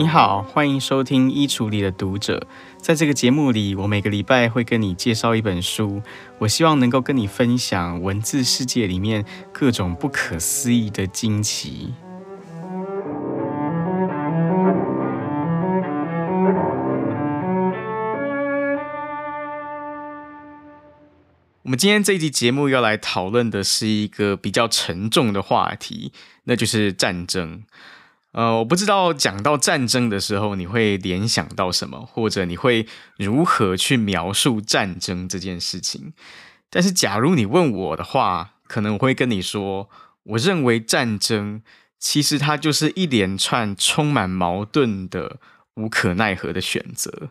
你好，欢迎收听《衣橱里的读者》。在这个节目里，我每个礼拜会跟你介绍一本书，我希望能够跟你分享文字世界里面各种不可思议的惊奇。我们今天这一集节目要来讨论的是一个比较沉重的话题，那就是战争。呃，我不知道讲到战争的时候，你会联想到什么，或者你会如何去描述战争这件事情。但是，假如你问我的话，可能我会跟你说，我认为战争其实它就是一连串充满矛盾的、无可奈何的选择。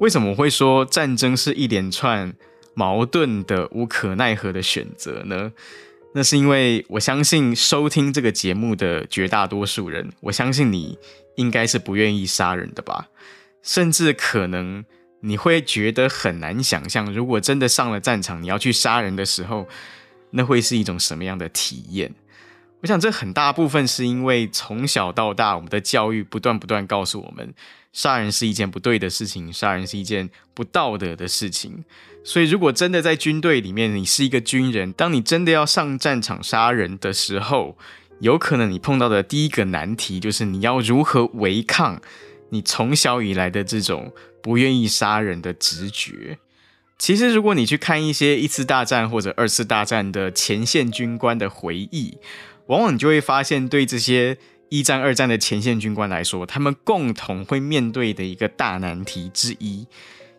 为什么会说战争是一连串矛盾的、无可奈何的选择呢？那是因为我相信收听这个节目的绝大多数人，我相信你应该是不愿意杀人的吧？甚至可能你会觉得很难想象，如果真的上了战场，你要去杀人的时候，那会是一种什么样的体验？我想这很大部分是因为从小到大，我们的教育不断不断告诉我们。杀人是一件不对的事情，杀人是一件不道德的事情。所以，如果真的在军队里面，你是一个军人，当你真的要上战场杀人的时候，有可能你碰到的第一个难题就是你要如何违抗你从小以来的这种不愿意杀人的直觉。其实，如果你去看一些一次大战或者二次大战的前线军官的回忆，往往你就会发现，对这些。一战、二战的前线军官来说，他们共同会面对的一个大难题之一，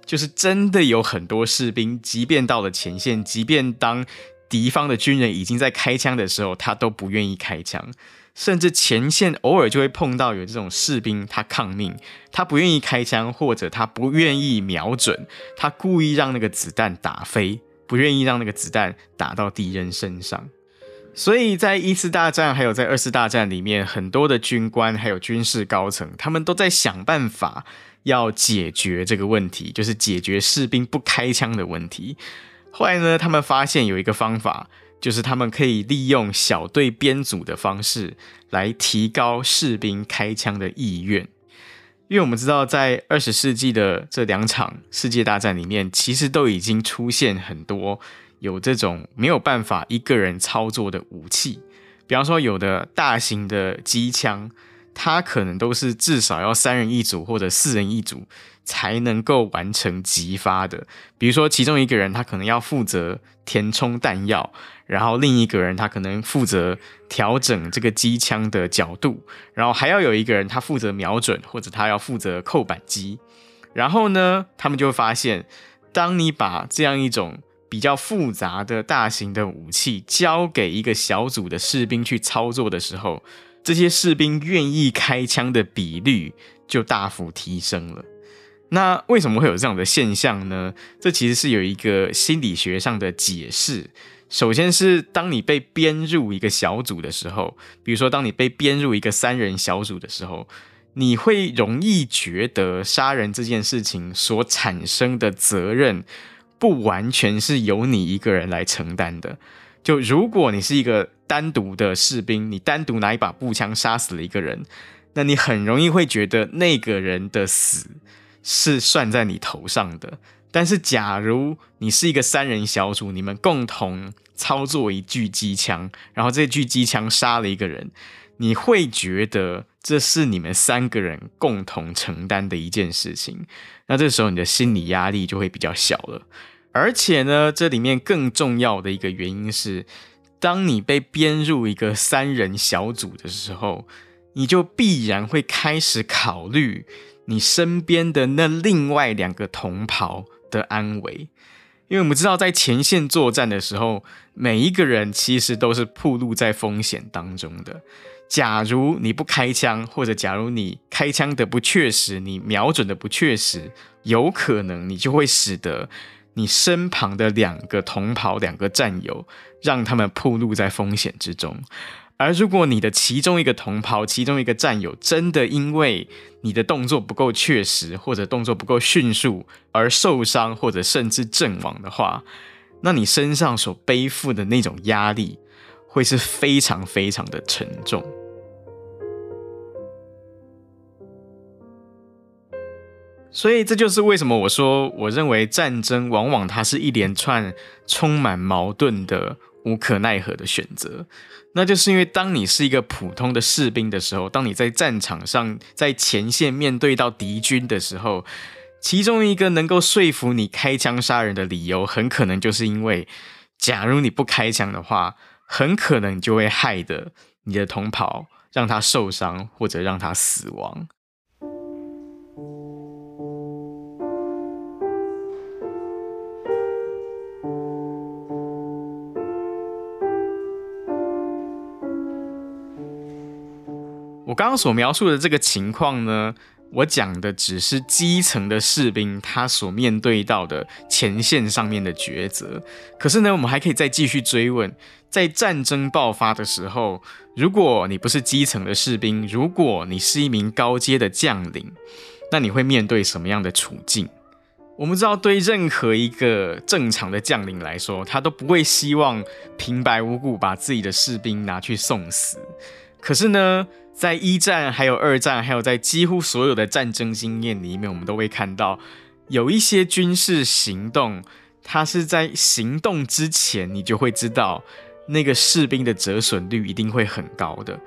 就是真的有很多士兵，即便到了前线，即便当敌方的军人已经在开枪的时候，他都不愿意开枪。甚至前线偶尔就会碰到有这种士兵，他抗命，他不愿意开枪，或者他不愿意瞄准，他故意让那个子弹打飞，不愿意让那个子弹打到敌人身上。所以在一次大战，还有在二次大战里面，很多的军官还有军事高层，他们都在想办法要解决这个问题，就是解决士兵不开枪的问题。后来呢，他们发现有一个方法，就是他们可以利用小队编组的方式来提高士兵开枪的意愿。因为我们知道，在二十世纪的这两场世界大战里面，其实都已经出现很多。有这种没有办法一个人操作的武器，比方说有的大型的机枪，它可能都是至少要三人一组或者四人一组才能够完成击发的。比如说其中一个人他可能要负责填充弹药，然后另一个人他可能负责调整这个机枪的角度，然后还要有一个人他负责瞄准或者他要负责扣扳机。然后呢，他们就会发现，当你把这样一种比较复杂的大型的武器交给一个小组的士兵去操作的时候，这些士兵愿意开枪的比率就大幅提升了。那为什么会有这样的现象呢？这其实是有一个心理学上的解释。首先是当你被编入一个小组的时候，比如说当你被编入一个三人小组的时候，你会容易觉得杀人这件事情所产生的责任。不完全是由你一个人来承担的。就如果你是一个单独的士兵，你单独拿一把步枪杀死了一个人，那你很容易会觉得那个人的死是算在你头上的。但是，假如你是一个三人小组，你们共同操作一具机枪，然后这具机枪杀了一个人，你会觉得这是你们三个人共同承担的一件事情。那这时候你的心理压力就会比较小了。而且呢，这里面更重要的一个原因是，当你被编入一个三人小组的时候，你就必然会开始考虑你身边的那另外两个同袍的安危。因为我们知道，在前线作战的时候，每一个人其实都是暴露在风险当中的。假如你不开枪，或者假如你开枪的不确实，你瞄准的不确实，有可能你就会使得。你身旁的两个同袍、两个战友，让他们暴露在风险之中。而如果你的其中一个同袍、其中一个战友真的因为你的动作不够确实，或者动作不够迅速而受伤，或者甚至阵亡的话，那你身上所背负的那种压力会是非常非常的沉重。所以这就是为什么我说，我认为战争往往它是一连串充满矛盾的、无可奈何的选择。那就是因为当你是一个普通的士兵的时候，当你在战场上在前线面对到敌军的时候，其中一个能够说服你开枪杀人的理由，很可能就是因为，假如你不开枪的话，很可能就会害得你的同袍，让他受伤或者让他死亡。我刚刚所描述的这个情况呢，我讲的只是基层的士兵他所面对到的前线上面的抉择。可是呢，我们还可以再继续追问，在战争爆发的时候，如果你不是基层的士兵，如果你是一名高阶的将领，那你会面对什么样的处境？我们知道，对任何一个正常的将领来说，他都不会希望平白无故把自己的士兵拿去送死。可是呢，在一战、还有二战，还有在几乎所有的战争经验里面，我们都会看到有一些军事行动，它是在行动之前，你就会知道那个士兵的折损率一定会很高的。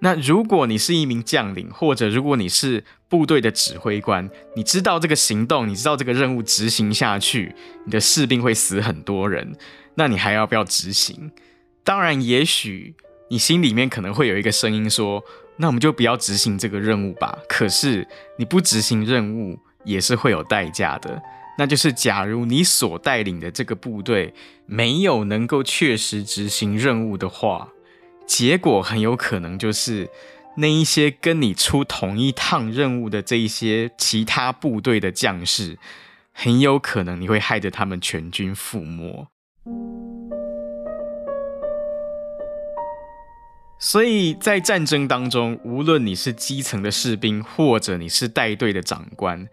那如果你是一名将领，或者如果你是部队的指挥官，你知道这个行动，你知道这个任务执行下去，你的士兵会死很多人，那你还要不要执行？当然，也许你心里面可能会有一个声音说，那我们就不要执行这个任务吧。可是你不执行任务也是会有代价的，那就是假如你所带领的这个部队没有能够确实执行任务的话，结果很有可能就是那一些跟你出同一趟任务的这一些其他部队的将士，很有可能你会害得他们全军覆没。所以在战争当中，无论你是基层的士兵，或者你是带队的长官，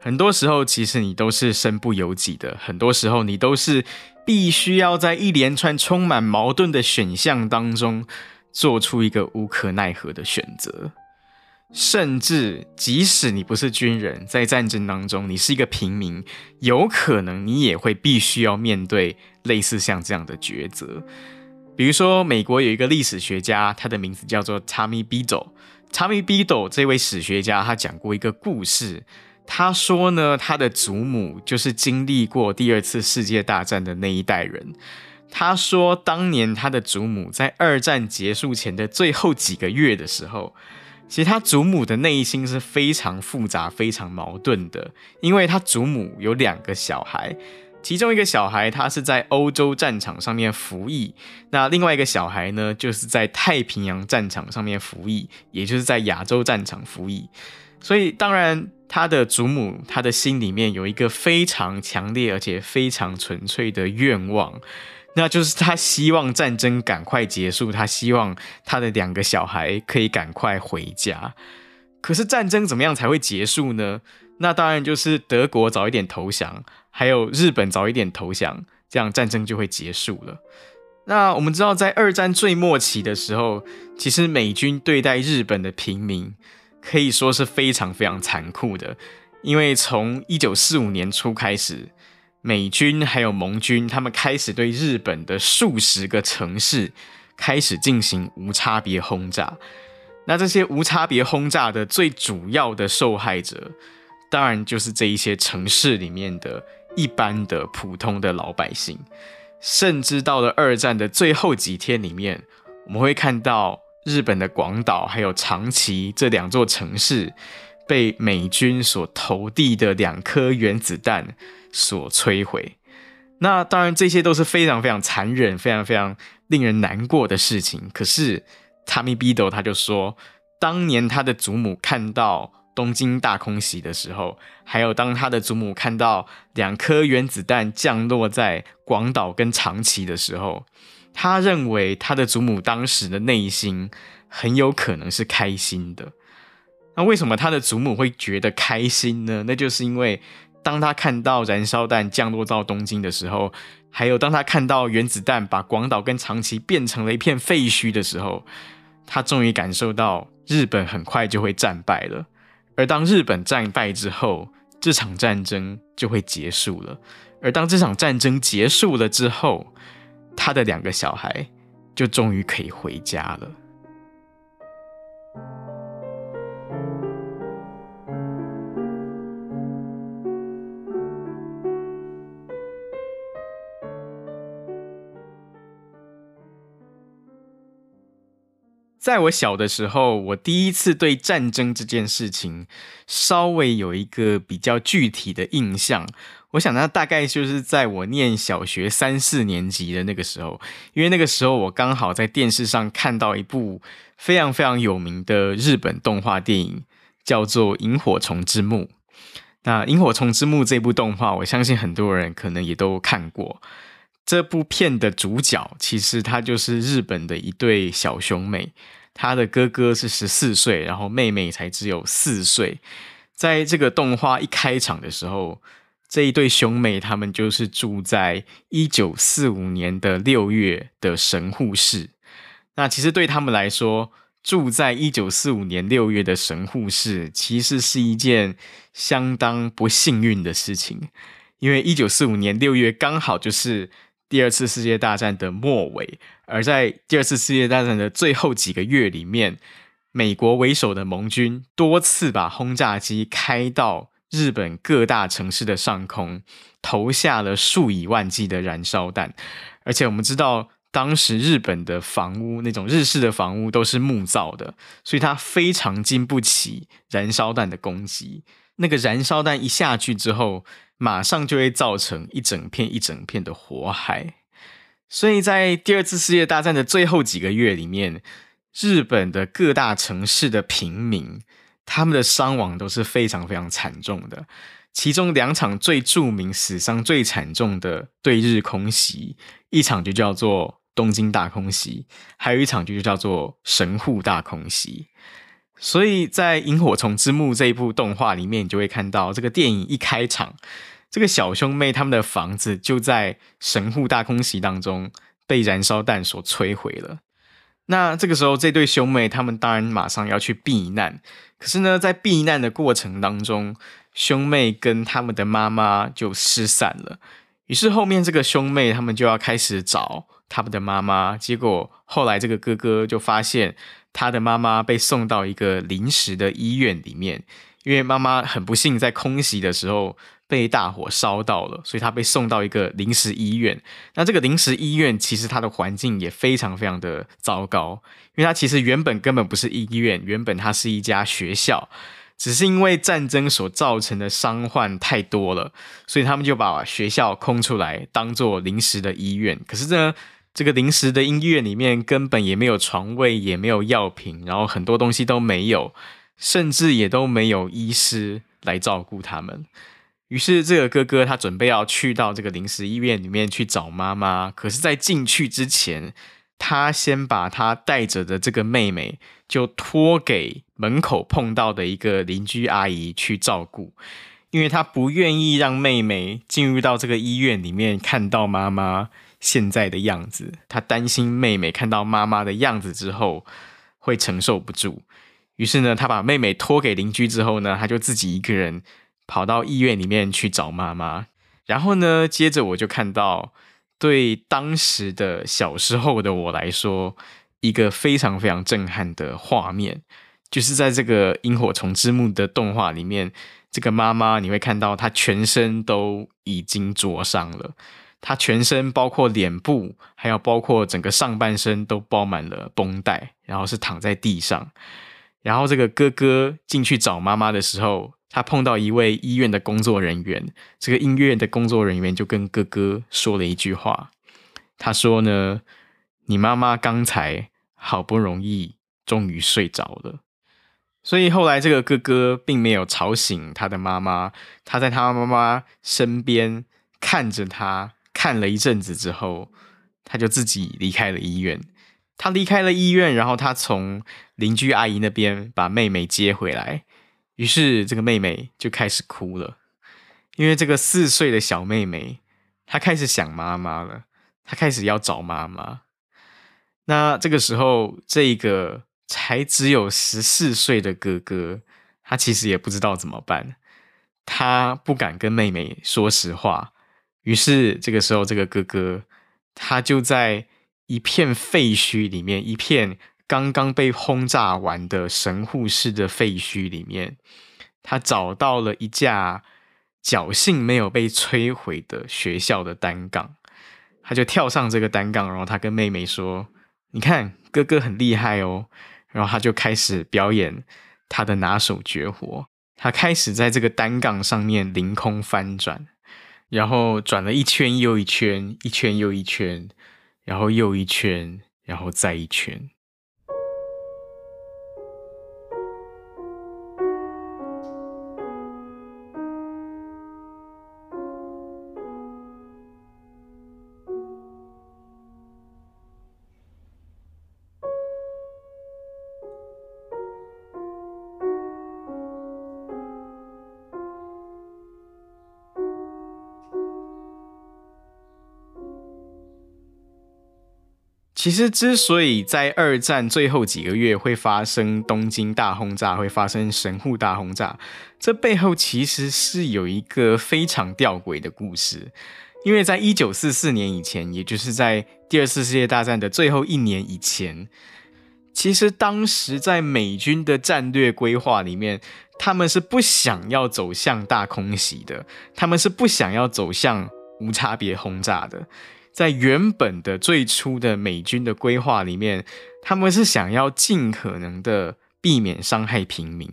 很多时候其实你都是身不由己的。很多时候你都是必须要在一连串充满矛盾的选项当中，做出一个无可奈何的选择。甚至即使你不是军人，在战争当中，你是一个平民，有可能你也会必须要面对类似像这样的抉择。比如说，美国有一个历史学家，他的名字叫做 Tommy Beadle。Tommy Beadle 这位史学家，他讲过一个故事。他说呢，他的祖母就是经历过第二次世界大战的那一代人。他说，当年他的祖母在二战结束前的最后几个月的时候，其实他祖母的内心是非常复杂、非常矛盾的，因为他祖母有两个小孩。其中一个小孩，他是在欧洲战场上面服役，那另外一个小孩呢，就是在太平洋战场上面服役，也就是在亚洲战场服役。所以，当然，他的祖母，他的心里面有一个非常强烈而且非常纯粹的愿望，那就是他希望战争赶快结束，他希望他的两个小孩可以赶快回家。可是，战争怎么样才会结束呢？那当然就是德国早一点投降。还有日本早一点投降，这样战争就会结束了。那我们知道，在二战最末期的时候，其实美军对待日本的平民可以说是非常非常残酷的。因为从一九四五年初开始，美军还有盟军，他们开始对日本的数十个城市开始进行无差别轰炸。那这些无差别轰炸的最主要的受害者，当然就是这一些城市里面的。一般的普通的老百姓，甚至到了二战的最后几天里面，我们会看到日本的广岛还有长崎这两座城市被美军所投递的两颗原子弹所摧毁。那当然，这些都是非常非常残忍、非常非常令人难过的事情。可是，Tommy Biddle 他就说，当年他的祖母看到。东京大空袭的时候，还有当他的祖母看到两颗原子弹降落在广岛跟长崎的时候，他认为他的祖母当时的内心很有可能是开心的。那为什么他的祖母会觉得开心呢？那就是因为当他看到燃烧弹降落到东京的时候，还有当他看到原子弹把广岛跟长崎变成了一片废墟的时候，他终于感受到日本很快就会战败了。而当日本战败之后，这场战争就会结束了。而当这场战争结束了之后，他的两个小孩就终于可以回家了。在我小的时候，我第一次对战争这件事情稍微有一个比较具体的印象。我想，那大概就是在我念小学三四年级的那个时候，因为那个时候我刚好在电视上看到一部非常非常有名的日本动画电影，叫做《萤火虫之墓》。那《萤火虫之墓》这部动画，我相信很多人可能也都看过。这部片的主角其实他就是日本的一对小兄妹，他的哥哥是十四岁，然后妹妹才只有四岁。在这个动画一开场的时候，这一对兄妹他们就是住在一九四五年的六月的神户市。那其实对他们来说，住在一九四五年六月的神户市，其实是一件相当不幸运的事情，因为一九四五年六月刚好就是。第二次世界大战的末尾，而在第二次世界大战的最后几个月里面，美国为首的盟军多次把轰炸机开到日本各大城市的上空，投下了数以万计的燃烧弹。而且我们知道，当时日本的房屋，那种日式的房屋都是木造的，所以它非常经不起燃烧弹的攻击。那个燃烧弹一下去之后，马上就会造成一整片一整片的火海，所以在第二次世界大战的最后几个月里面，日本的各大城市的平民，他们的伤亡都是非常非常惨重的。其中两场最著名、死伤最惨重的对日空袭，一场就叫做东京大空袭，还有一场就叫做神户大空袭。所以在《萤火虫之墓》这一部动画里面，你就会看到这个电影一开场，这个小兄妹他们的房子就在神户大空袭当中被燃烧弹所摧毁了。那这个时候，这对兄妹他们当然马上要去避难，可是呢，在避难的过程当中，兄妹跟他们的妈妈就失散了。于是后面这个兄妹他们就要开始找他们的妈妈，结果后来这个哥哥就发现。他的妈妈被送到一个临时的医院里面，因为妈妈很不幸在空袭的时候被大火烧到了，所以他被送到一个临时医院。那这个临时医院其实它的环境也非常非常的糟糕，因为它其实原本根本不是医院，原本它是一家学校，只是因为战争所造成的伤患太多了，所以他们就把学校空出来当做临时的医院。可是呢，这个临时的医院里面根本也没有床位，也没有药品，然后很多东西都没有，甚至也都没有医师来照顾他们。于是这个哥哥他准备要去到这个临时医院里面去找妈妈，可是，在进去之前，他先把他带着的这个妹妹就托给门口碰到的一个邻居阿姨去照顾，因为他不愿意让妹妹进入到这个医院里面看到妈妈。现在的样子，他担心妹妹看到妈妈的样子之后会承受不住，于是呢，他把妹妹托给邻居之后呢，他就自己一个人跑到医院里面去找妈妈。然后呢，接着我就看到，对当时的小时候的我来说，一个非常非常震撼的画面，就是在这个《萤火虫之墓》的动画里面，这个妈妈你会看到她全身都已经灼伤了。他全身包括脸部，还有包括整个上半身都包满了绷带，然后是躺在地上。然后这个哥哥进去找妈妈的时候，他碰到一位医院的工作人员。这个医院的工作人员就跟哥哥说了一句话，他说呢：“你妈妈刚才好不容易终于睡着了。”所以后来这个哥哥并没有吵醒他的妈妈，他在他妈妈身边看着他。看了一阵子之后，他就自己离开了医院。他离开了医院，然后他从邻居阿姨那边把妹妹接回来。于是这个妹妹就开始哭了，因为这个四岁的小妹妹，她开始想妈妈了，她开始要找妈妈。那这个时候，这个才只有十四岁的哥哥，他其实也不知道怎么办，他不敢跟妹妹说实话。于是这个时候，这个哥哥他就在一片废墟里面，一片刚刚被轰炸完的神户市的废墟里面，他找到了一架侥幸没有被摧毁的学校的单杠，他就跳上这个单杠，然后他跟妹妹说：“你看，哥哥很厉害哦。”然后他就开始表演他的拿手绝活，他开始在这个单杠上面凌空翻转。然后转了一圈又一圈，一圈又一圈，然后又一圈，然后再一圈。其实，之所以在二战最后几个月会发生东京大轰炸，会发生神户大轰炸，这背后其实是有一个非常吊诡的故事。因为在一九四四年以前，也就是在第二次世界大战的最后一年以前，其实当时在美军的战略规划里面，他们是不想要走向大空袭的，他们是不想要走向无差别轰炸的。在原本的最初的美军的规划里面，他们是想要尽可能的避免伤害平民。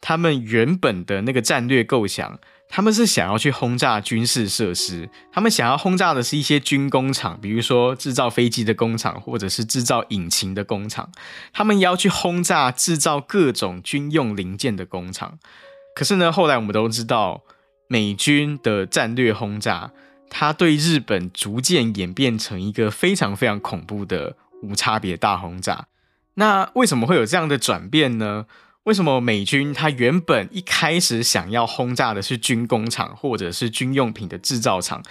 他们原本的那个战略构想，他们是想要去轰炸军事设施，他们想要轰炸的是一些军工厂，比如说制造飞机的工厂，或者是制造引擎的工厂。他们要去轰炸制造各种军用零件的工厂。可是呢，后来我们都知道，美军的战略轰炸。他对日本逐渐演变成一个非常非常恐怖的无差别大轰炸。那为什么会有这样的转变呢？为什么美军他原本一开始想要轰炸的是军工厂或者是军用品的制造厂，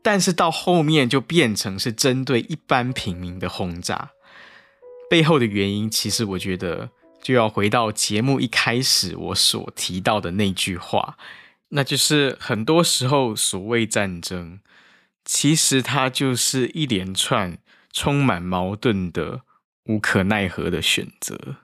但是到后面就变成是针对一般平民的轰炸？背后的原因，其实我觉得就要回到节目一开始我所提到的那句话，那就是很多时候所谓战争。其实它就是一连串充满矛盾的、无可奈何的选择。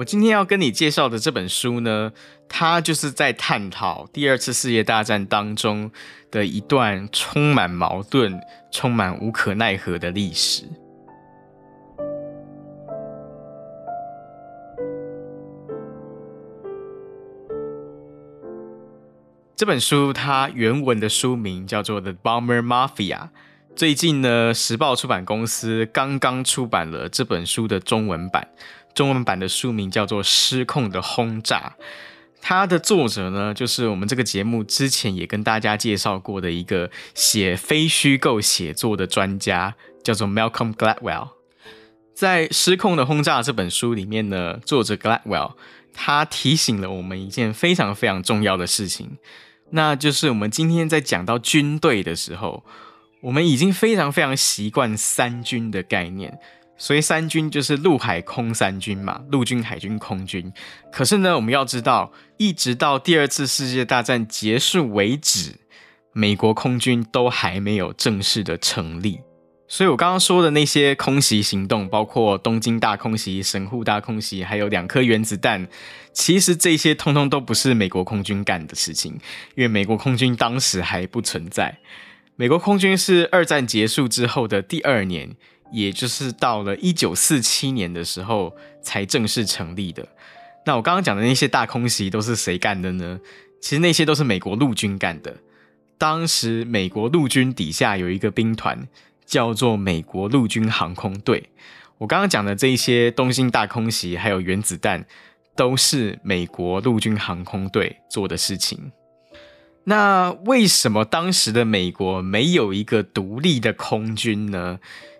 我今天要跟你介绍的这本书呢，它就是在探讨第二次世界大战当中的一段充满矛盾、充满无可奈何的历史。这本书它原文的书名叫做《The Bomber Mafia》，最近呢，时报出版公司刚刚出版了这本书的中文版。中文版的书名叫做《失控的轰炸》，它的作者呢，就是我们这个节目之前也跟大家介绍过的一个写非虚构写作的专家，叫做 Malcolm Gladwell。在《失控的轰炸》这本书里面呢，作者 Gladwell 他提醒了我们一件非常非常重要的事情，那就是我们今天在讲到军队的时候，我们已经非常非常习惯三军的概念。所以三军就是陆海空三军嘛，陆军、海军、空军。可是呢，我们要知道，一直到第二次世界大战结束为止，美国空军都还没有正式的成立。所以我刚刚说的那些空袭行动，包括东京大空袭、神户大空袭，还有两颗原子弹，其实这些通通都不是美国空军干的事情，因为美国空军当时还不存在。美国空军是二战结束之后的第二年。也就是到了一九四七年的时候才正式成立的。那我刚刚讲的那些大空袭都是谁干的呢？其实那些都是美国陆军干的。当时美国陆军底下有一个兵团，叫做美国陆军航空队。我刚刚讲的这一些东京大空袭，还有原子弹，都是美国陆军航空队做的事情。那为什么当时的美国没有一个独立的空军呢？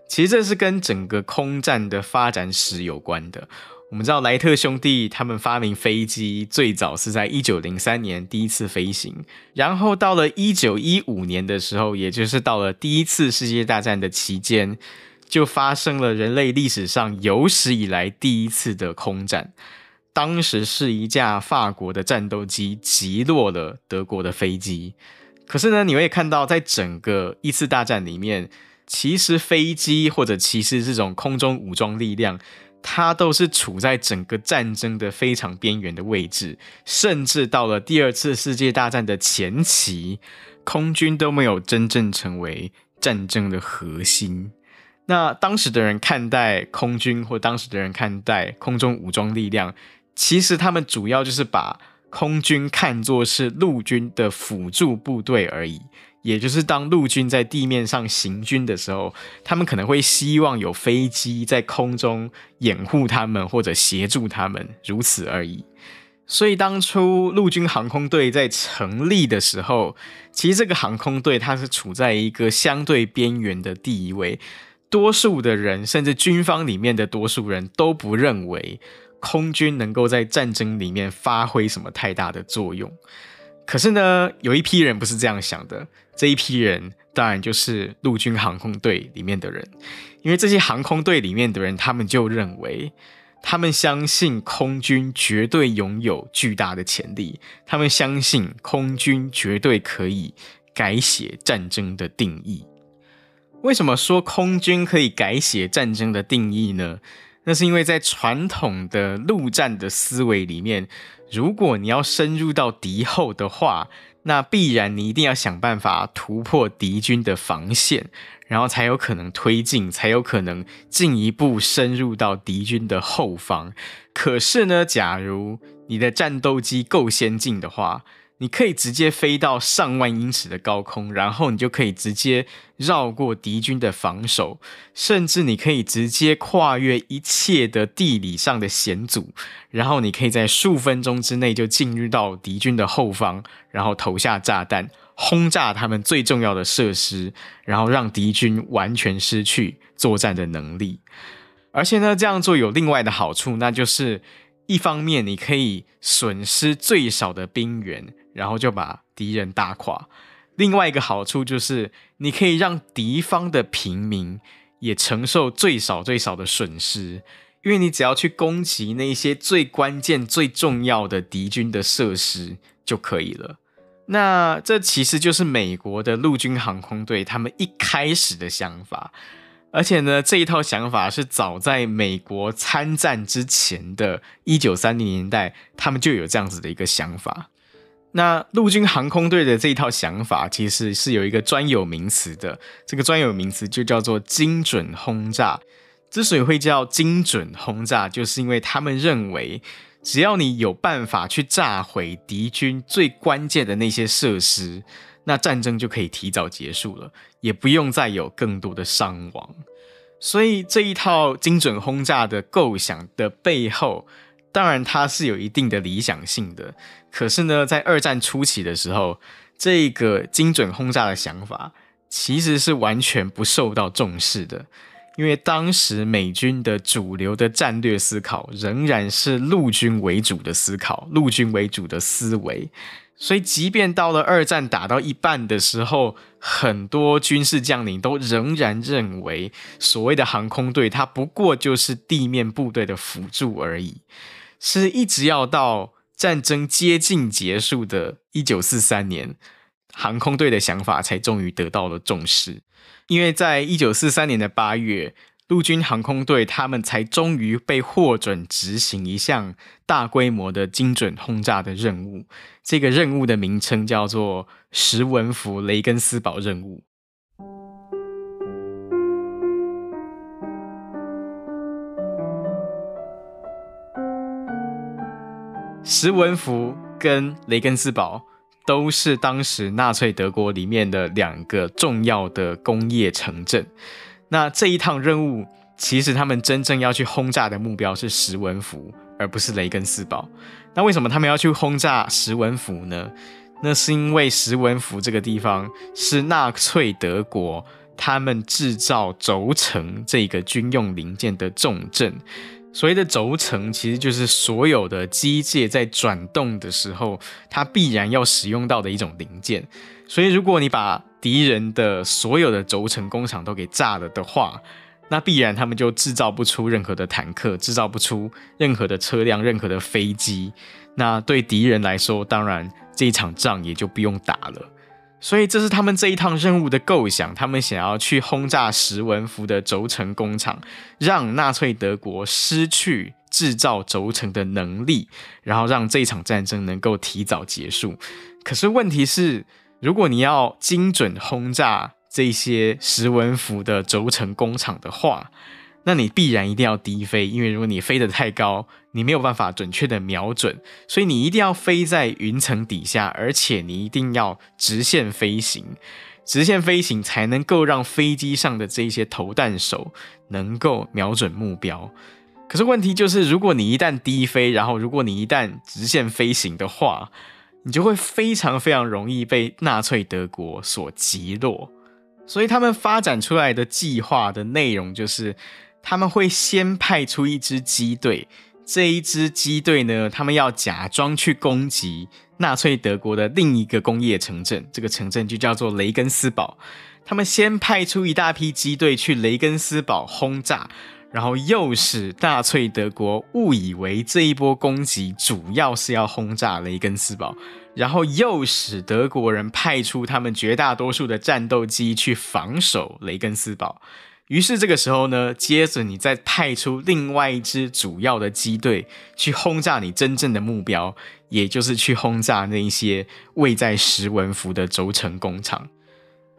其实这是跟整个空战的发展史有关的。我们知道莱特兄弟他们发明飞机最早是在一九零三年第一次飞行，然后到了一九一五年的时候，也就是到了第一次世界大战的期间，就发生了人类历史上有史以来第一次的空战。当时是一架法国的战斗机击落了德国的飞机，可是呢，你会看到在整个一次大战里面，其实飞机或者其实这种空中武装力量，它都是处在整个战争的非常边缘的位置，甚至到了第二次世界大战的前期，空军都没有真正成为战争的核心。那当时的人看待空军，或当时的人看待空中武装力量。其实他们主要就是把空军看作是陆军的辅助部队而已，也就是当陆军在地面上行军的时候，他们可能会希望有飞机在空中掩护他们或者协助他们，如此而已。所以当初陆军航空队在成立的时候，其实这个航空队它是处在一个相对边缘的地位，多数的人甚至军方里面的多数人都不认为。空军能够在战争里面发挥什么太大的作用？可是呢，有一批人不是这样想的。这一批人当然就是陆军航空队里面的人，因为这些航空队里面的人，他们就认为，他们相信空军绝对拥有巨大的潜力，他们相信空军绝对可以改写战争的定义。为什么说空军可以改写战争的定义呢？那是因为在传统的陆战的思维里面，如果你要深入到敌后的话，那必然你一定要想办法突破敌军的防线，然后才有可能推进，才有可能进一步深入到敌军的后方。可是呢，假如你的战斗机够先进的话，你可以直接飞到上万英尺的高空，然后你就可以直接绕过敌军的防守，甚至你可以直接跨越一切的地理上的险阻，然后你可以在数分钟之内就进入到敌军的后方，然后投下炸弹，轰炸他们最重要的设施，然后让敌军完全失去作战的能力。而且呢，这样做有另外的好处，那就是一方面你可以损失最少的兵员。然后就把敌人打垮。另外一个好处就是，你可以让敌方的平民也承受最少最少的损失，因为你只要去攻击那些最关键、最重要的敌军的设施就可以了。那这其实就是美国的陆军航空队他们一开始的想法，而且呢，这一套想法是早在美国参战之前的一九三零年代，他们就有这样子的一个想法。那陆军航空队的这一套想法，其实是有一个专有名词的。这个专有名词就叫做精准轰炸。之所以会叫精准轰炸，就是因为他们认为，只要你有办法去炸毁敌军最关键的那些设施，那战争就可以提早结束了，也不用再有更多的伤亡。所以这一套精准轰炸的构想的背后，当然它是有一定的理想性的。可是呢，在二战初期的时候，这个精准轰炸的想法其实是完全不受到重视的，因为当时美军的主流的战略思考仍然是陆军为主的思考，陆军为主的思维。所以，即便到了二战打到一半的时候，很多军事将领都仍然认为，所谓的航空队它不过就是地面部队的辅助而已，是一直要到。战争接近结束的1943年，航空队的想法才终于得到了重视。因为在1943年的八月，陆军航空队他们才终于被获准执行一项大规模的精准轰炸的任务。这个任务的名称叫做史文福雷根斯堡任务。什文福跟雷根斯堡都是当时纳粹德国里面的两个重要的工业城镇。那这一趟任务，其实他们真正要去轰炸的目标是什文福，而不是雷根斯堡。那为什么他们要去轰炸什文福呢？那是因为什文福这个地方是纳粹德国他们制造轴承这个军用零件的重镇。所谓的轴承，其实就是所有的机械在转动的时候，它必然要使用到的一种零件。所以，如果你把敌人的所有的轴承工厂都给炸了的话，那必然他们就制造不出任何的坦克，制造不出任何的车辆、任何的飞机。那对敌人来说，当然这一场仗也就不用打了。所以这是他们这一趟任务的构想，他们想要去轰炸什文福的轴承工厂，让纳粹德国失去制造轴承的能力，然后让这一场战争能够提早结束。可是问题是，如果你要精准轰炸这些什文福的轴承工厂的话，那你必然一定要低飞，因为如果你飞得太高，你没有办法准确的瞄准，所以你一定要飞在云层底下，而且你一定要直线飞行，直线飞行才能够让飞机上的这些投弹手能够瞄准目标。可是问题就是，如果你一旦低飞，然后如果你一旦直线飞行的话，你就会非常非常容易被纳粹德国所击落。所以他们发展出来的计划的内容就是。他们会先派出一支机队，这一支机队呢，他们要假装去攻击纳粹德国的另一个工业城镇，这个城镇就叫做雷根斯堡。他们先派出一大批机队去雷根斯堡轰炸，然后诱使纳粹德国误以为这一波攻击主要是要轰炸雷根斯堡，然后诱使德国人派出他们绝大多数的战斗机去防守雷根斯堡。于是这个时候呢，接着你再派出另外一支主要的机队去轰炸你真正的目标，也就是去轰炸那一些位在石文福的轴承工厂。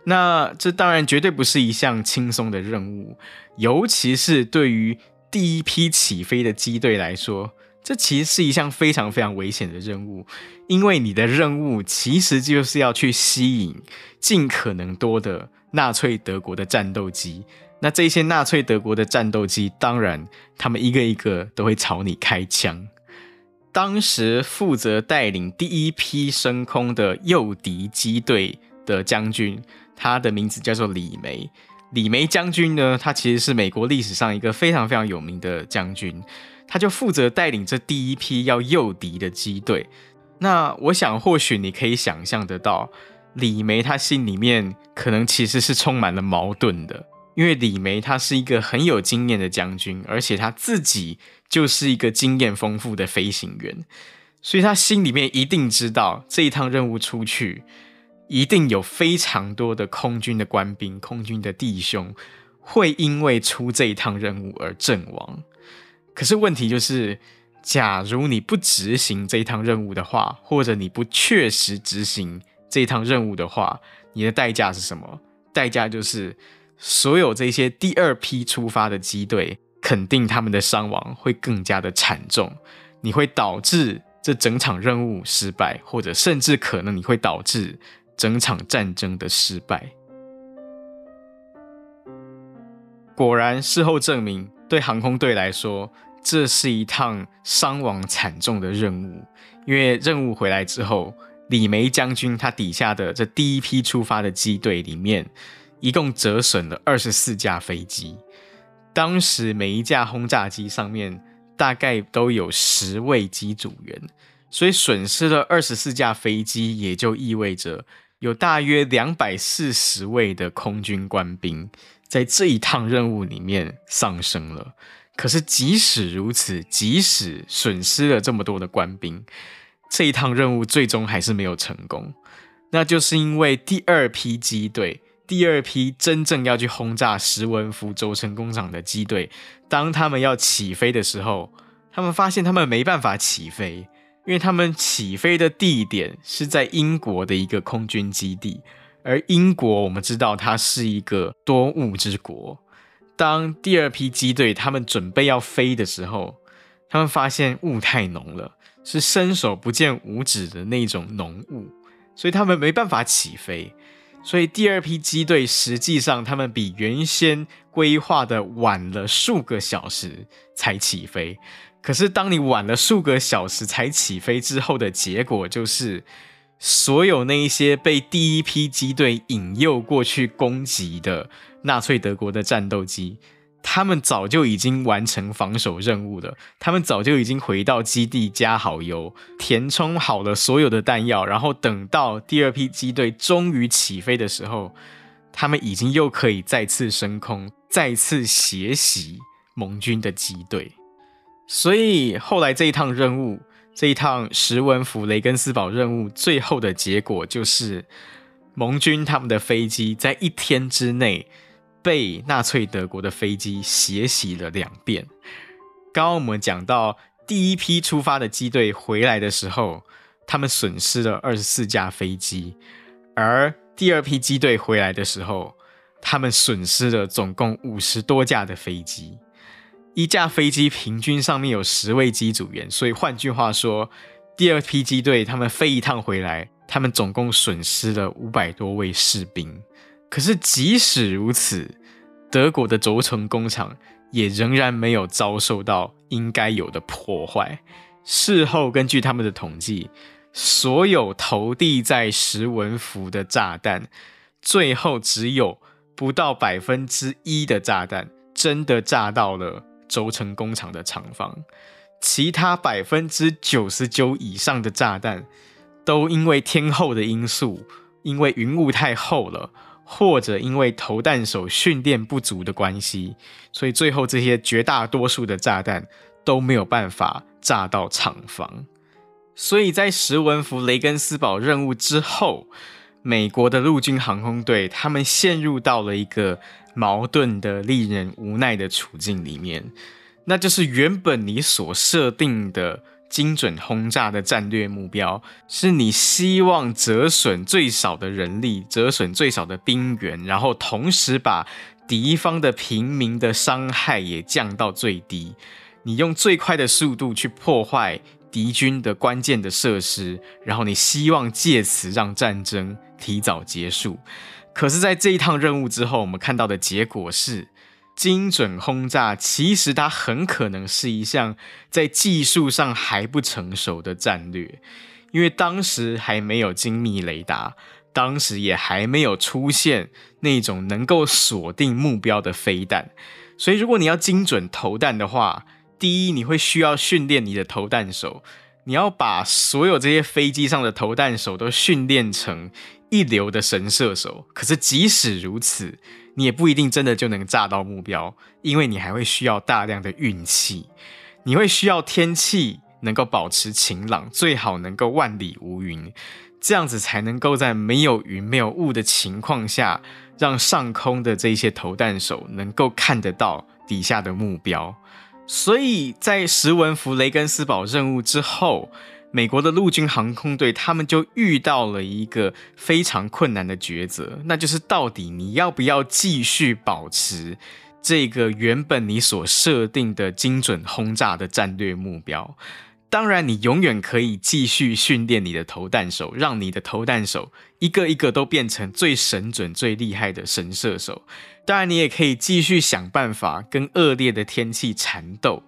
那这当然绝对不是一项轻松的任务，尤其是对于第一批起飞的机队来说，这其实是一项非常非常危险的任务，因为你的任务其实就是要去吸引尽可能多的纳粹德国的战斗机。那这些纳粹德国的战斗机，当然，他们一个一个都会朝你开枪。当时负责带领第一批升空的诱敌机队的将军，他的名字叫做李梅。李梅将军呢，他其实是美国历史上一个非常非常有名的将军，他就负责带领这第一批要诱敌的机队。那我想，或许你可以想象得到，李梅他心里面可能其实是充满了矛盾的。因为李梅他是一个很有经验的将军，而且他自己就是一个经验丰富的飞行员，所以他心里面一定知道这一趟任务出去，一定有非常多的空军的官兵、空军的弟兄会因为出这一趟任务而阵亡。可是问题就是，假如你不执行这一趟任务的话，或者你不确实执行这一趟任务的话，你的代价是什么？代价就是。所有这些第二批出发的机队，肯定他们的伤亡会更加的惨重。你会导致这整场任务失败，或者甚至可能你会导致整场战争的失败。果然，事后证明，对航空队来说，这是一趟伤亡惨重的任务。因为任务回来之后，李梅将军他底下的这第一批出发的机队里面。一共折损了二十四架飞机，当时每一架轰炸机上面大概都有十位机组员，所以损失了二十四架飞机，也就意味着有大约两百四十位的空军官兵在这一趟任务里面丧生了。可是即使如此，即使损失了这么多的官兵，这一趟任务最终还是没有成功，那就是因为第二批机队。第二批真正要去轰炸什文福轴承工厂的机队，当他们要起飞的时候，他们发现他们没办法起飞，因为他们起飞的地点是在英国的一个空军基地，而英国我们知道它是一个多雾之国。当第二批机队他们准备要飞的时候，他们发现雾太浓了，是伸手不见五指的那种浓雾，所以他们没办法起飞。所以第二批机队实际上他们比原先规划的晚了数个小时才起飞。可是当你晚了数个小时才起飞之后的结果就是，所有那一些被第一批机队引诱过去攻击的纳粹德国的战斗机。他们早就已经完成防守任务了，他们早就已经回到基地加好油，填充好了所有的弹药，然后等到第二批机队终于起飞的时候，他们已经又可以再次升空，再次血洗盟军的机队。所以后来这一趟任务，这一趟石文福雷根斯堡任务，最后的结果就是盟军他们的飞机在一天之内。被纳粹德国的飞机血洗了两遍。刚刚我们讲到，第一批出发的机队回来的时候，他们损失了二十四架飞机；而第二批机队回来的时候，他们损失了总共五十多架的飞机。一架飞机平均上面有十位机组员，所以换句话说，第二批机队他们飞一趟回来，他们总共损失了五百多位士兵。可是，即使如此，德国的轴承工厂也仍然没有遭受到应该有的破坏。事后，根据他们的统计，所有投递在石文福的炸弹，最后只有不到百分之一的炸弹真的炸到了轴承工厂的厂房，其他百分之九十九以上的炸弹都因为天候的因素，因为云雾太厚了。或者因为投弹手训练不足的关系，所以最后这些绝大多数的炸弹都没有办法炸到厂房。所以在石文福雷根斯堡任务之后，美国的陆军航空队他们陷入到了一个矛盾的、令人无奈的处境里面，那就是原本你所设定的。精准轰炸的战略目标是你希望折损最少的人力，折损最少的兵员，然后同时把敌方的平民的伤害也降到最低。你用最快的速度去破坏敌军的关键的设施，然后你希望借此让战争提早结束。可是，在这一趟任务之后，我们看到的结果是。精准轰炸其实它很可能是一项在技术上还不成熟的战略，因为当时还没有精密雷达，当时也还没有出现那种能够锁定目标的飞弹，所以如果你要精准投弹的话，第一你会需要训练你的投弹手，你要把所有这些飞机上的投弹手都训练成一流的神射手，可是即使如此。你也不一定真的就能炸到目标，因为你还会需要大量的运气，你会需要天气能够保持晴朗，最好能够万里无云，这样子才能够在没有云、没有雾的情况下，让上空的这些投弹手能够看得到底下的目标。所以在石文福雷根斯堡任务之后。美国的陆军航空队，他们就遇到了一个非常困难的抉择，那就是到底你要不要继续保持这个原本你所设定的精准轰炸的战略目标？当然，你永远可以继续训练你的投弹手，让你的投弹手一个一个都变成最神准、最厉害的神射手。当然，你也可以继续想办法跟恶劣的天气缠斗。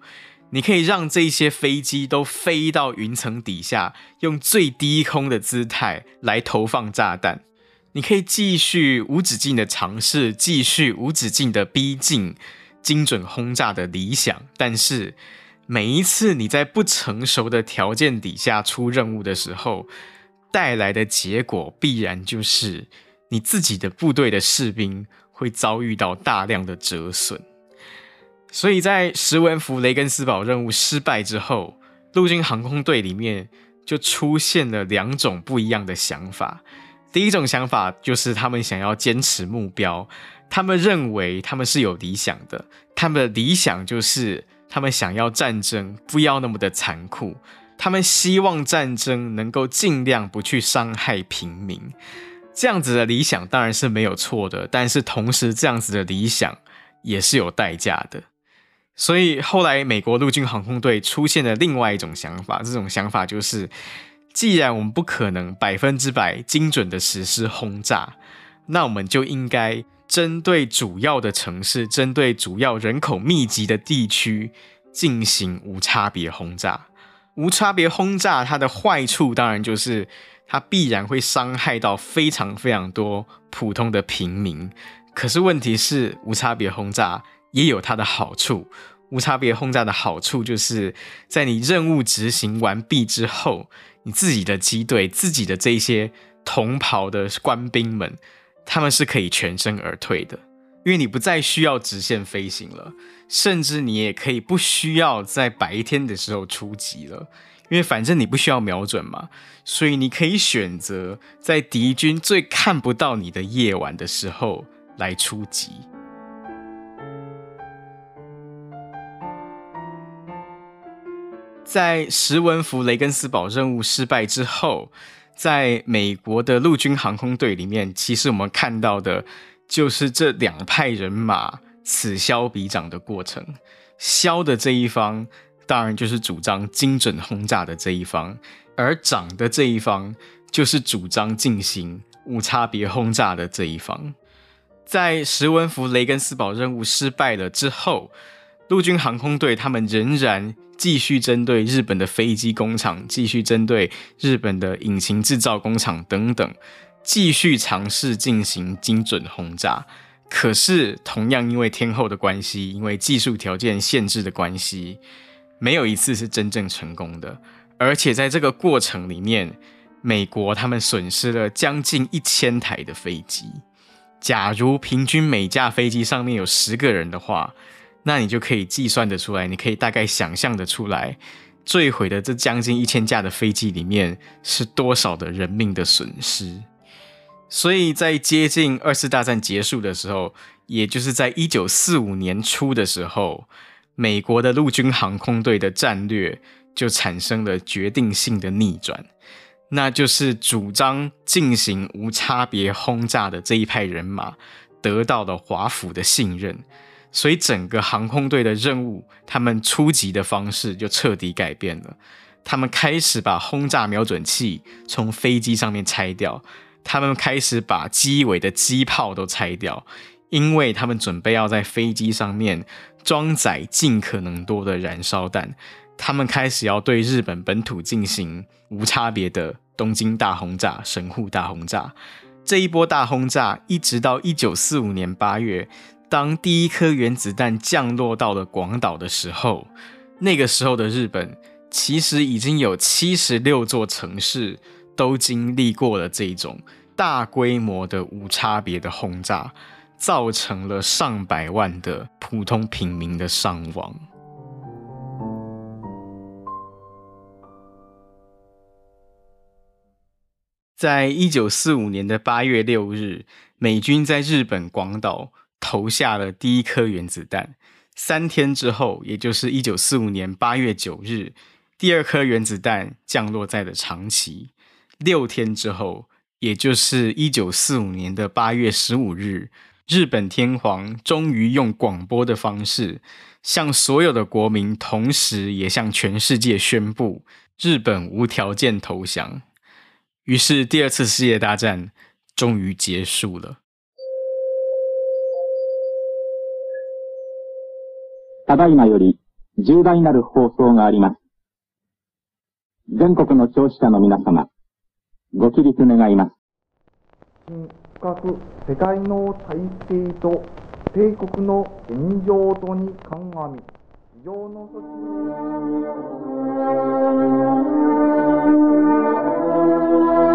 你可以让这些飞机都飞到云层底下，用最低空的姿态来投放炸弹。你可以继续无止境的尝试，继续无止境的逼近精准轰炸的理想。但是每一次你在不成熟的条件底下出任务的时候，带来的结果必然就是你自己的部队的士兵会遭遇到大量的折损。所以在史文福雷根斯堡任务失败之后，陆军航空队里面就出现了两种不一样的想法。第一种想法就是他们想要坚持目标，他们认为他们是有理想的，他们的理想就是他们想要战争不要那么的残酷，他们希望战争能够尽量不去伤害平民。这样子的理想当然是没有错的，但是同时这样子的理想也是有代价的。所以后来美国陆军航空队出现了另外一种想法，这种想法就是，既然我们不可能百分之百精准的实施轰炸，那我们就应该针对主要的城市，针对主要人口密集的地区进行无差别轰炸。无差别轰炸它的坏处当然就是它必然会伤害到非常非常多普通的平民。可是问题是，无差别轰炸。也有它的好处，无差别轰炸的好处就是在你任务执行完毕之后，你自己的机队、自己的这些同袍的官兵们，他们是可以全身而退的，因为你不再需要直线飞行了，甚至你也可以不需要在白天的时候出击了，因为反正你不需要瞄准嘛，所以你可以选择在敌军最看不到你的夜晚的时候来出击。在石文福雷根斯堡任务失败之后，在美国的陆军航空队里面，其实我们看到的就是这两派人马此消彼长的过程。消的这一方，当然就是主张精准轰炸的这一方；而长的这一方，就是主张进行无差别轰炸的这一方。在石文福雷根斯堡任务失败了之后，陆军航空队他们仍然。继续针对日本的飞机工厂，继续针对日本的引擎制造工厂等等，继续尝试进行精准轰炸。可是，同样因为天候的关系，因为技术条件限制的关系，没有一次是真正成功的。而且在这个过程里面，美国他们损失了将近一千台的飞机。假如平均每架飞机上面有十个人的话，那你就可以计算得出来，你可以大概想象得出来，坠毁的这将近一千架的飞机里面是多少的人命的损失。所以在接近二次大战结束的时候，也就是在一九四五年初的时候，美国的陆军航空队的战略就产生了决定性的逆转，那就是主张进行无差别轰炸的这一派人马得到了华府的信任。所以整个航空队的任务，他们出击的方式就彻底改变了。他们开始把轰炸瞄准器从飞机上面拆掉，他们开始把机尾的机炮都拆掉，因为他们准备要在飞机上面装载尽可能多的燃烧弹。他们开始要对日本本土进行无差别的东京大轰炸、神户大轰炸。这一波大轰炸一直到一九四五年八月。当第一颗原子弹降落到了广岛的时候，那个时候的日本其实已经有七十六座城市都经历过了这种大规模的无差别的轰炸，造成了上百万的普通平民的伤亡。在一九四五年的八月六日，美军在日本广岛。投下了第一颗原子弹，三天之后，也就是一九四五年八月九日，第二颗原子弹降落在了长崎。六天之后，也就是一九四五年的八月十五日，日本天皇终于用广播的方式，向所有的国民，同时也向全世界宣布，日本无条件投降。于是，第二次世界大战终于结束了。ただいまより重大なる放送があります。全国の聴取者の皆様、ご起立愿います。深く世界の大势と帝国の现状とに鉴み、以上の措置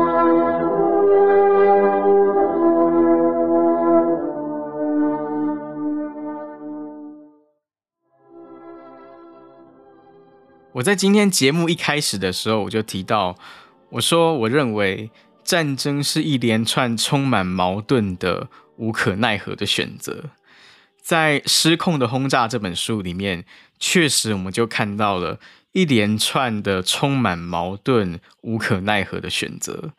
我在今天节目一开始的时候，我就提到，我说我认为战争是一连串充满矛盾的无可奈何的选择。在《失控的轰炸》这本书里面，确实我们就看到了一连串的充满矛盾、无可奈何的选择。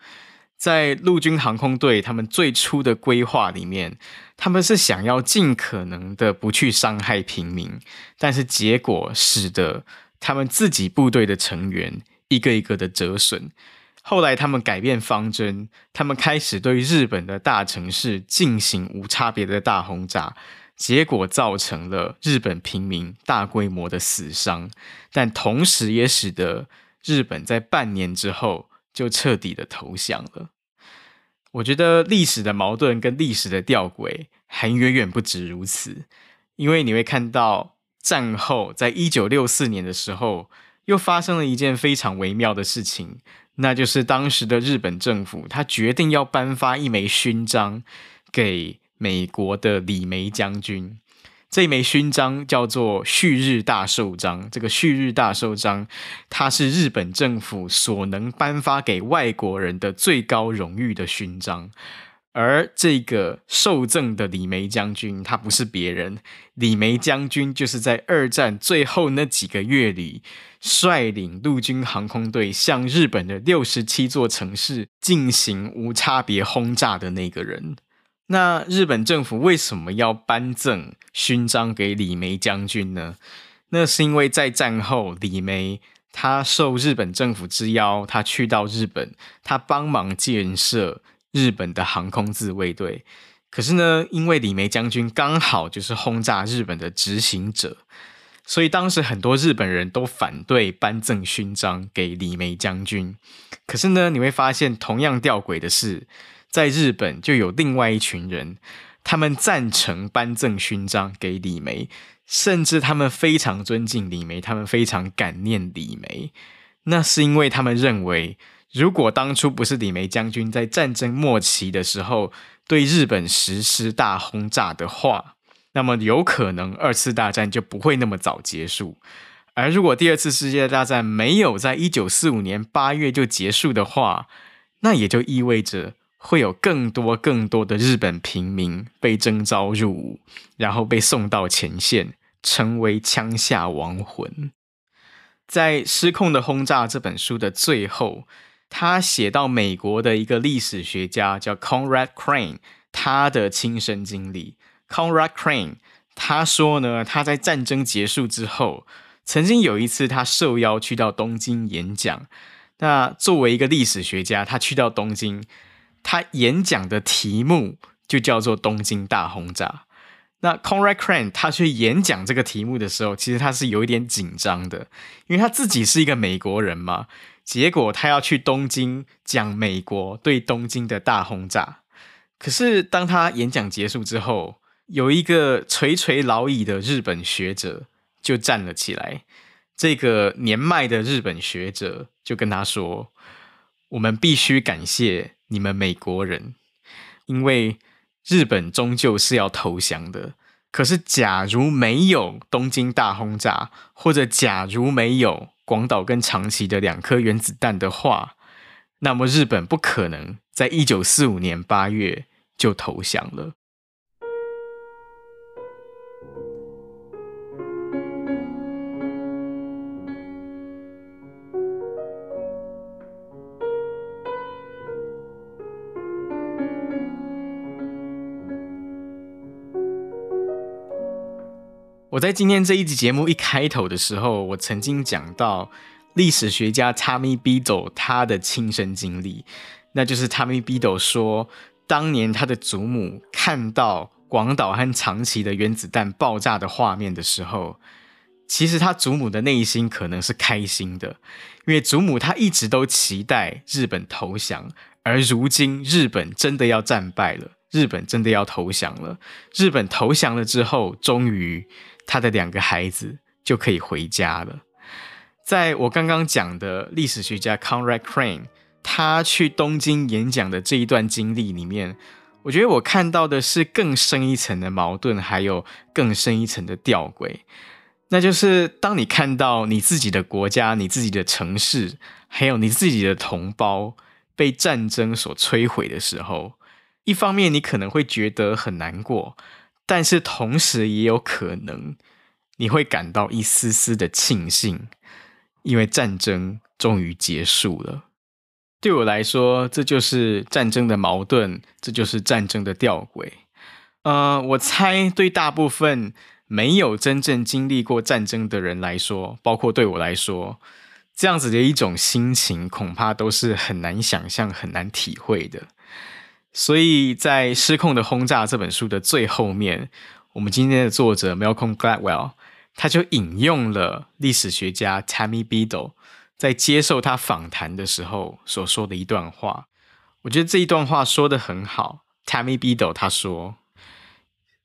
在陆军航空队他们最初的规划里面，他们是想要尽可能的不去伤害平民，但是结果使得他们自己部队的成员一个一个的折损。后来他们改变方针，他们开始对日本的大城市进行无差别的大轰炸，结果造成了日本平民大规模的死伤，但同时也使得日本在半年之后就彻底的投降了。我觉得历史的矛盾跟历史的吊诡还远远不止如此，因为你会看到战后在一九六四年的时候，又发生了一件非常微妙的事情。那就是当时的日本政府，他决定要颁发一枚勋章给美国的李梅将军。这枚勋章叫做旭日大綬章。这个旭日大綬章，它是日本政府所能颁发给外国人的最高荣誉的勋章。而这个受赠的李梅将军，他不是别人，李梅将军就是在二战最后那几个月里，率领陆军航空队向日本的六十七座城市进行无差别轰炸的那个人。那日本政府为什么要颁赠勋章给李梅将军呢？那是因为在战后，李梅他受日本政府之邀，他去到日本，他帮忙建设。日本的航空自卫队，可是呢，因为李梅将军刚好就是轰炸日本的执行者，所以当时很多日本人都反对颁赠勋章给李梅将军。可是呢，你会发现同样吊诡的是，在日本就有另外一群人，他们赞成颁赠勋章给李梅，甚至他们非常尊敬李梅，他们非常感念李梅。那是因为他们认为。如果当初不是李梅将军在战争末期的时候对日本实施大轰炸的话，那么有可能二次大战就不会那么早结束。而如果第二次世界大战没有在一九四五年八月就结束的话，那也就意味着会有更多更多的日本平民被征召入伍，然后被送到前线，成为枪下亡魂。在《失控的轰炸》这本书的最后。他写到美国的一个历史学家叫 Conrad Crane，他的亲身经历。Conrad Crane 他说呢，他在战争结束之后，曾经有一次他受邀去到东京演讲。那作为一个历史学家，他去到东京，他演讲的题目就叫做“东京大轰炸”。那 Conrad Crane 他去演讲这个题目的时候，其实他是有一点紧张的，因为他自己是一个美国人嘛。结果他要去东京讲美国对东京的大轰炸，可是当他演讲结束之后，有一个垂垂老矣的日本学者就站了起来。这个年迈的日本学者就跟他说：“我们必须感谢你们美国人，因为日本终究是要投降的。可是假如没有东京大轰炸，或者假如没有……”广岛跟长崎的两颗原子弹的话，那么日本不可能在一九四五年八月就投降了。我在今天这一集节目一开头的时候，我曾经讲到历史学家 Tommy Beadle 他的亲身经历，那就是 Tommy Beadle 说，当年他的祖母看到广岛和长崎的原子弹爆炸的画面的时候，其实他祖母的内心可能是开心的，因为祖母她一直都期待日本投降，而如今日本真的要战败了，日本真的要投降了，日本投降了之后，终于。他的两个孩子就可以回家了。在我刚刚讲的历史学家 Conrad Crane，他去东京演讲的这一段经历里面，我觉得我看到的是更深一层的矛盾，还有更深一层的吊诡。那就是当你看到你自己的国家、你自己的城市，还有你自己的同胞被战争所摧毁的时候，一方面你可能会觉得很难过。但是同时也有可能，你会感到一丝丝的庆幸，因为战争终于结束了。对我来说，这就是战争的矛盾，这就是战争的吊诡。呃，我猜对大部分没有真正经历过战争的人来说，包括对我来说，这样子的一种心情，恐怕都是很难想象、很难体会的。所以在《失控的轰炸》这本书的最后面，我们今天的作者 Malcolm Gladwell，他就引用了历史学家 Tammy Beadle 在接受他访谈的时候所说的一段话。我觉得这一段话说得很好。Tammy Beadle 他说：“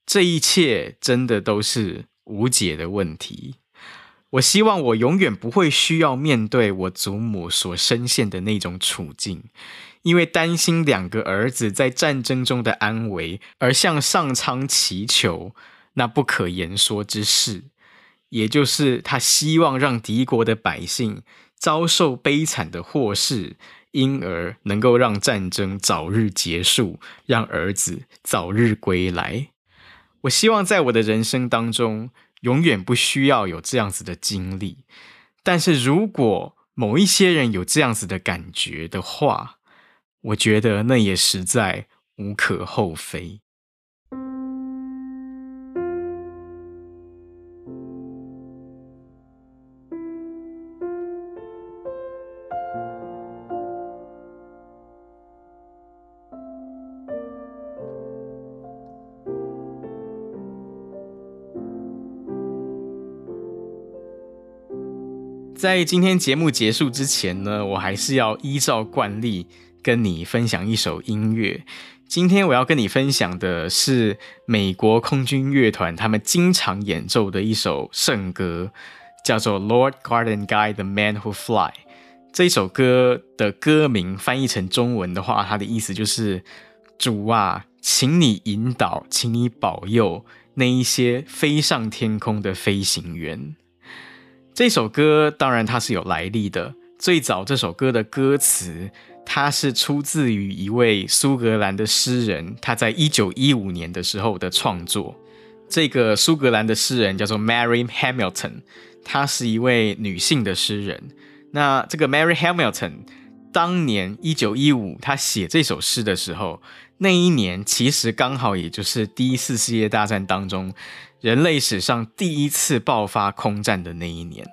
这一切真的都是无解的问题。我希望我永远不会需要面对我祖母所深陷的那种处境。”因为担心两个儿子在战争中的安危，而向上苍祈求那不可言说之事，也就是他希望让敌国的百姓遭受悲惨的祸事，因而能够让战争早日结束，让儿子早日归来。我希望在我的人生当中，永远不需要有这样子的经历。但是如果某一些人有这样子的感觉的话，我觉得那也实在无可厚非。在今天节目结束之前呢，我还是要依照惯例。跟你分享一首音乐。今天我要跟你分享的是美国空军乐团他们经常演奏的一首圣歌，叫做《Lord Guard and Guide the Man Who Fly》。这首歌的歌名翻译成中文的话，它的意思就是：主啊，请你引导，请你保佑那一些飞上天空的飞行员。这首歌当然它是有来历的，最早这首歌的歌词。它是出自于一位苏格兰的诗人，他在一九一五年的时候的创作。这个苏格兰的诗人叫做 Mary Hamilton，她是一位女性的诗人。那这个 Mary Hamilton 当年一九一五，她写这首诗的时候，那一年其实刚好也就是第一次世界大战当中人类史上第一次爆发空战的那一年。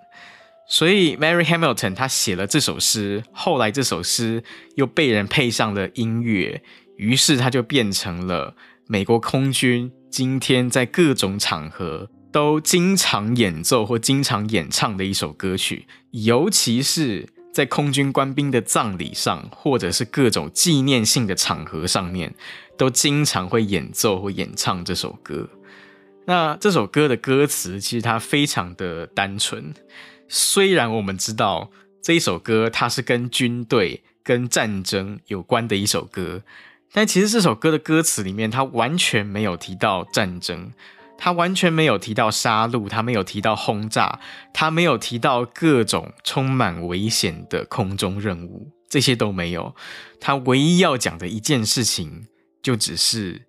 所以，Mary Hamilton 她写了这首诗，后来这首诗又被人配上了音乐，于是它就变成了美国空军今天在各种场合都经常演奏或经常演唱的一首歌曲，尤其是在空军官兵的葬礼上，或者是各种纪念性的场合上面，都经常会演奏或演唱这首歌。那这首歌的歌词其实它非常的单纯。虽然我们知道这一首歌它是跟军队、跟战争有关的一首歌，但其实这首歌的歌词里面，它完全没有提到战争，它完全没有提到杀戮，它没有提到轰炸，它没有提到各种充满危险的空中任务，这些都没有。它唯一要讲的一件事情，就只是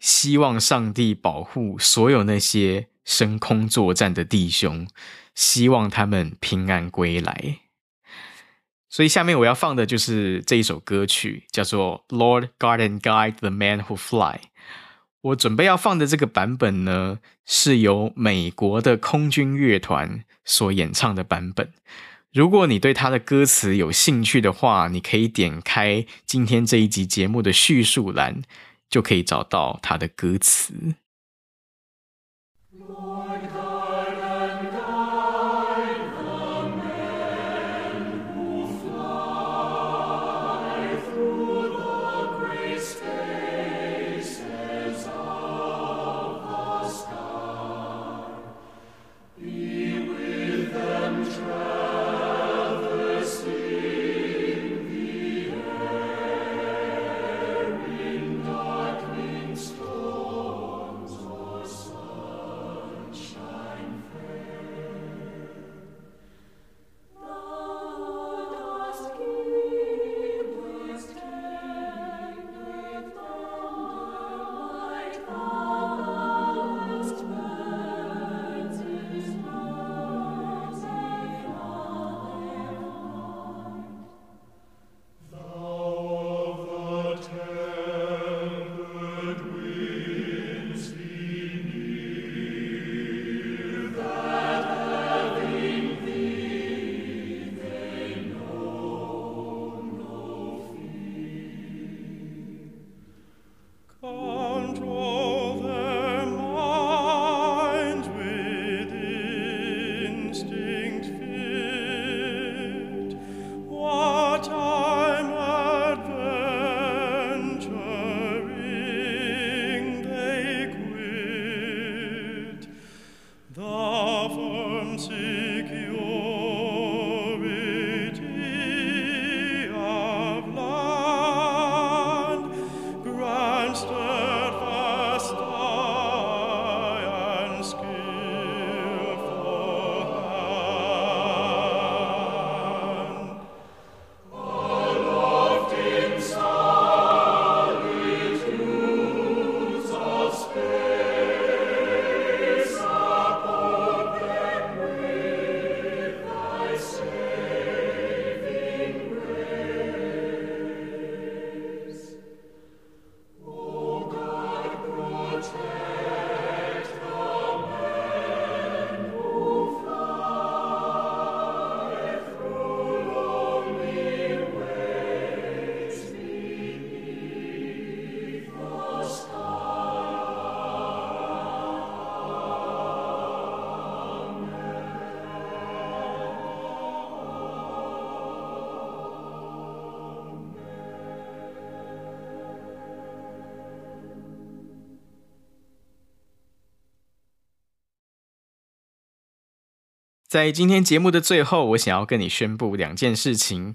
希望上帝保护所有那些升空作战的弟兄。希望他们平安归来。所以下面我要放的就是这一首歌曲，叫做《Lord Garden Guide the Man Who Fly》。我准备要放的这个版本呢，是由美国的空军乐团所演唱的版本。如果你对他的歌词有兴趣的话，你可以点开今天这一集节目的叙述栏，就可以找到他的歌词。在今天节目的最后，我想要跟你宣布两件事情。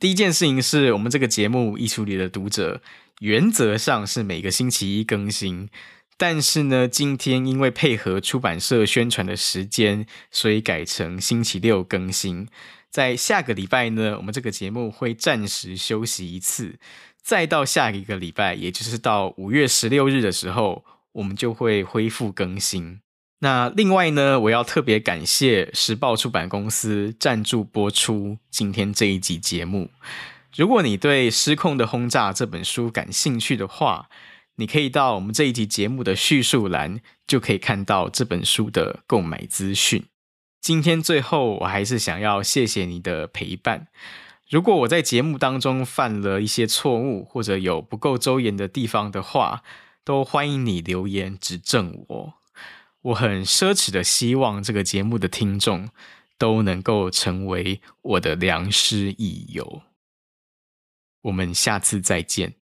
第一件事情是我们这个节目《艺术里的读者》，原则上是每个星期一更新，但是呢，今天因为配合出版社宣传的时间，所以改成星期六更新。在下个礼拜呢，我们这个节目会暂时休息一次，再到下一个礼拜，也就是到五月十六日的时候，我们就会恢复更新。那另外呢，我要特别感谢时报出版公司赞助播出今天这一集节目。如果你对《失控的轰炸》这本书感兴趣的话，你可以到我们这一集节目的叙述栏，就可以看到这本书的购买资讯。今天最后，我还是想要谢谢你的陪伴。如果我在节目当中犯了一些错误，或者有不够周延的地方的话，都欢迎你留言指正我。我很奢侈的希望这个节目的听众都能够成为我的良师益友。我们下次再见。